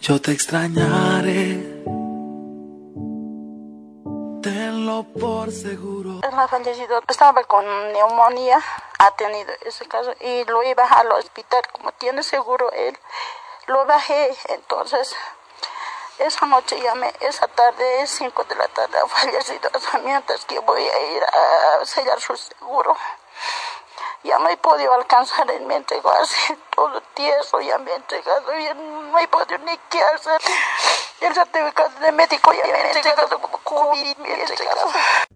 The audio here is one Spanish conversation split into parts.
Yo te extrañaré. Tenlo por seguro. Él ha fallecido, estaba con neumonía, ha tenido ese caso y lo iba al hospital, como tiene seguro él, lo bajé, entonces esa noche llamé, esa tarde, 5 de la tarde, ha fallecido mientras que voy a ir a sellar su seguro. Ya no he podido alcanzar, él me entregó así todo tieso, ya me ha entregado, y no he podido ni qué hacer. El certificado de médico COVID.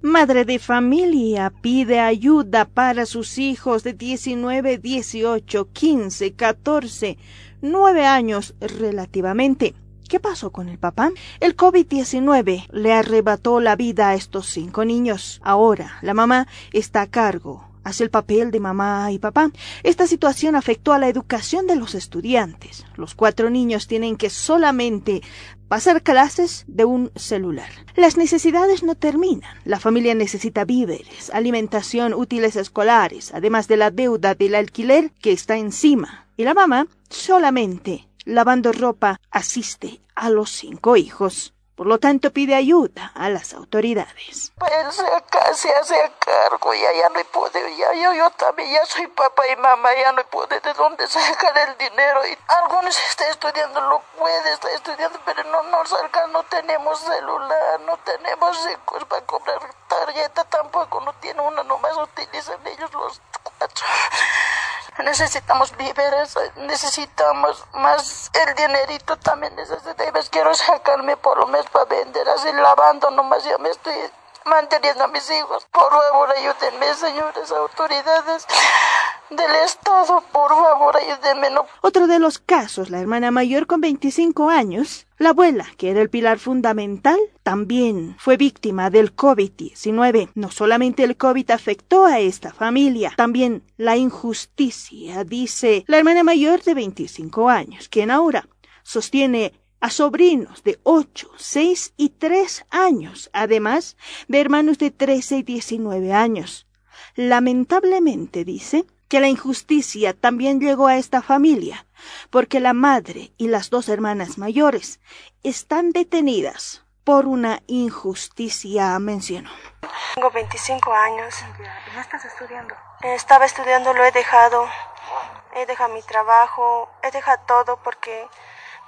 Madre de familia pide ayuda para sus hijos de 19, 18, 15, 14, 9 años relativamente. ¿Qué pasó con el papá? El COVID-19 le arrebató la vida a estos cinco niños. Ahora la mamá está a cargo hace el papel de mamá y papá. Esta situación afectó a la educación de los estudiantes. Los cuatro niños tienen que solamente pasar clases de un celular. Las necesidades no terminan. La familia necesita víveres, alimentación, útiles escolares, además de la deuda del alquiler que está encima. Y la mamá solamente lavando ropa asiste a los cinco hijos. Por lo tanto, pide ayuda a las autoridades. Se, acá, se hace cargo, ya, ya no puede, ya, yo, yo también ya soy papá y mamá, ya no puede de dónde sacar el dinero. Y algunos están estudiando, lo puede, está estudiando, pero no nos salga, no tenemos celular, no tenemos recursos para comprar tarjeta, tampoco no tiene una, nomás utilizan ellos los cuatro necesitamos víveres, necesitamos más el dinerito también necesitamos. Quiero sacarme por lo menos para vender, así lavando nomás ya me estoy manteniendo a mis hijos. Por favor, ayúdenme, señores autoridades del Estado, por favor, ayúdenme. Otro de los casos, la hermana mayor con 25 años, la abuela, que era el pilar fundamental, también fue víctima del COVID-19. No solamente el COVID afectó a esta familia, también la injusticia, dice la hermana mayor de 25 años, quien ahora sostiene a sobrinos de 8, 6 y 3 años, además de hermanos de 13 y 19 años. Lamentablemente, dice, que la injusticia también llegó a esta familia, porque la madre y las dos hermanas mayores están detenidas por una injusticia, mencionó. Tengo 25 años. ¿No estás estudiando? Estaba estudiando, lo he dejado. He dejado mi trabajo, he dejado todo porque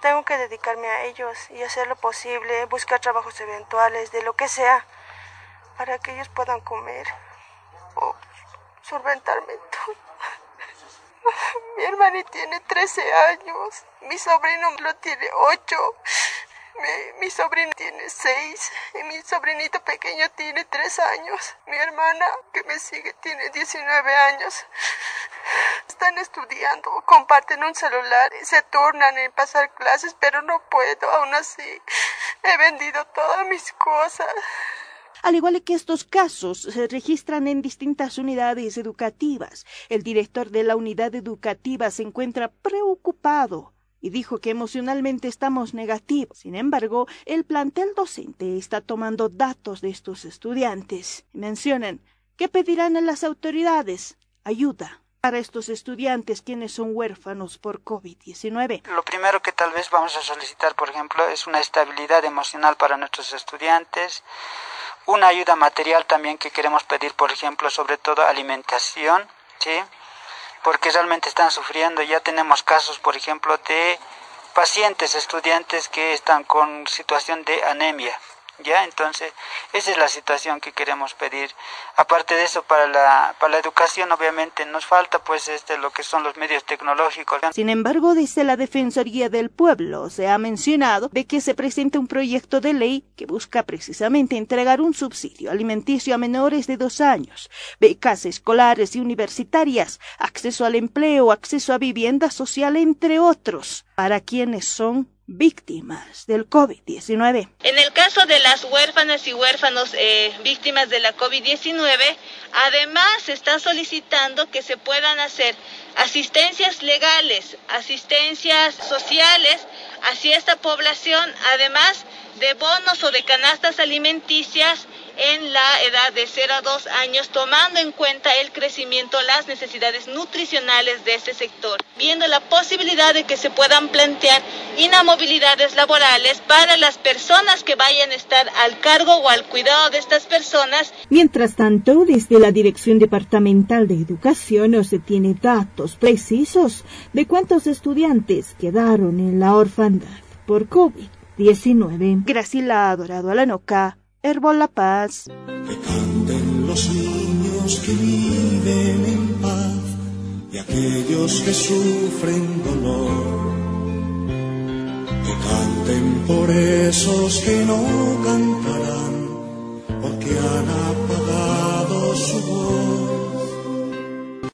tengo que dedicarme a ellos y hacer lo posible, buscar trabajos eventuales, de lo que sea, para que ellos puedan comer o solventarme todo. Mi hermana tiene 13 años, mi sobrino lo tiene 8, mi, mi sobrino tiene 6 y mi sobrinito pequeño tiene 3 años. Mi hermana que me sigue tiene 19 años. Están estudiando, comparten un celular se turnan en pasar clases, pero no puedo, aún así. He vendido todas mis cosas. Al igual que estos casos se registran en distintas unidades educativas, el director de la unidad educativa se encuentra preocupado y dijo que emocionalmente estamos negativos. Sin embargo, el plantel docente está tomando datos de estos estudiantes. Mencionan que pedirán a las autoridades ayuda para estos estudiantes quienes son huérfanos por COVID-19. Lo primero que tal vez vamos a solicitar, por ejemplo, es una estabilidad emocional para nuestros estudiantes, una ayuda material también que queremos pedir, por ejemplo, sobre todo alimentación, ¿sí? Porque realmente están sufriendo. Ya tenemos casos, por ejemplo, de pacientes, estudiantes que están con situación de anemia, ¿ya? Entonces, esa es la situación que queremos pedir. Aparte de eso, para la, para la educación, obviamente, nos falta, pues, este, lo que son los medios tecnológicos. Sin embargo, desde la Defensoría del Pueblo se ha mencionado de que se presenta un proyecto de ley que busca precisamente entregar un subsidio alimenticio a menores de dos años, becas escolares y universitarias, acceso al empleo, acceso a vivienda social, entre otros, para quienes son víctimas del COVID-19. En el caso de las huérfanas y huérfanos eh, víctimas de la COVID-19, además se está solicitando que se puedan hacer asistencias legales, asistencias sociales hacia esta población, además de bonos o de canastas alimenticias en la edad de 0 a 2 años, tomando en cuenta el crecimiento, las necesidades nutricionales de este sector, viendo la posibilidad de que se puedan plantear inamovilidades laborales para las personas que vayan a estar al cargo o al cuidado de estas personas. Mientras tanto, desde la Dirección Departamental de Educación no se tiene datos precisos de cuántos estudiantes quedaron en la orfandad por COVID-19. Gracila Adorado Alanoca, La Paz. Que canten los niños que viven en paz y aquellos que sufren dolor. Que canten por esos que no cantarán